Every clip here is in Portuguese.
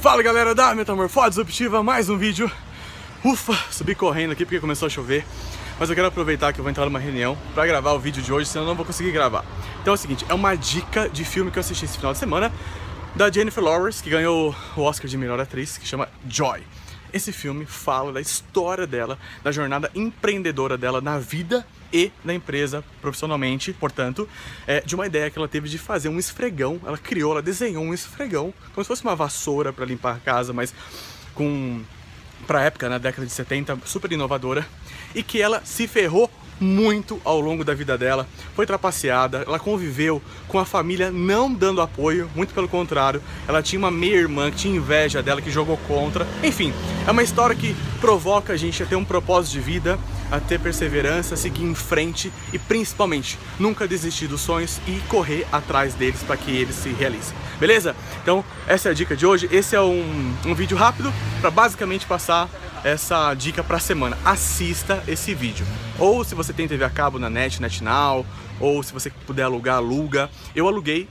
Fala galera da Metamorfose Disruptiva, mais um vídeo. Ufa, subi correndo aqui porque começou a chover. Mas eu quero aproveitar que eu vou entrar numa reunião pra gravar o vídeo de hoje, senão eu não vou conseguir gravar. Então é o seguinte, é uma dica de filme que eu assisti esse final de semana da Jennifer Lawrence, que ganhou o Oscar de melhor atriz, que chama Joy. Esse filme fala da história dela, da jornada empreendedora dela na vida e na empresa profissionalmente, portanto, é, de uma ideia que ela teve de fazer um esfregão. Ela criou, ela desenhou um esfregão, como se fosse uma vassoura para limpar a casa, mas com para época, na década de 70, super inovadora, e que ela se ferrou muito ao longo da vida dela, foi trapaceada, ela conviveu com a família não dando apoio, muito pelo contrário, ela tinha uma meia-irmã que tinha inveja dela, que jogou contra. Enfim, é uma história que provoca a gente a ter um propósito de vida, a ter perseverança, seguir em frente e principalmente nunca desistir dos sonhos e correr atrás deles para que eles se realizem. Beleza? Então, essa é a dica de hoje. Esse é um, um vídeo rápido para basicamente passar essa dica para a semana. Assista esse vídeo. Ou se você tem TV a cabo na Net, NetNow, ou se você puder alugar, aluga. Eu aluguei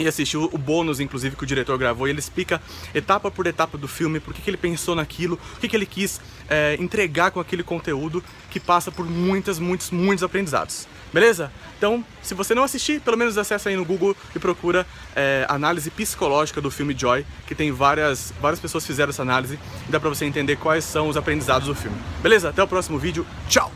e assisti o bônus, inclusive, que o diretor gravou, e ele explica etapa por etapa do filme, por que, que ele pensou naquilo, o que, que ele quis é, entregar com aquele conteúdo que passa por muitas, muitos, muitos aprendizados. Beleza? Então, se você não assistir, pelo menos acessa aí no Google e procura é, análise psicológica do filme Joy, que tem várias, várias pessoas fizeram essa análise e dá pra você entender quais são os aprendizados do filme. Beleza? Até o próximo vídeo. Tchau!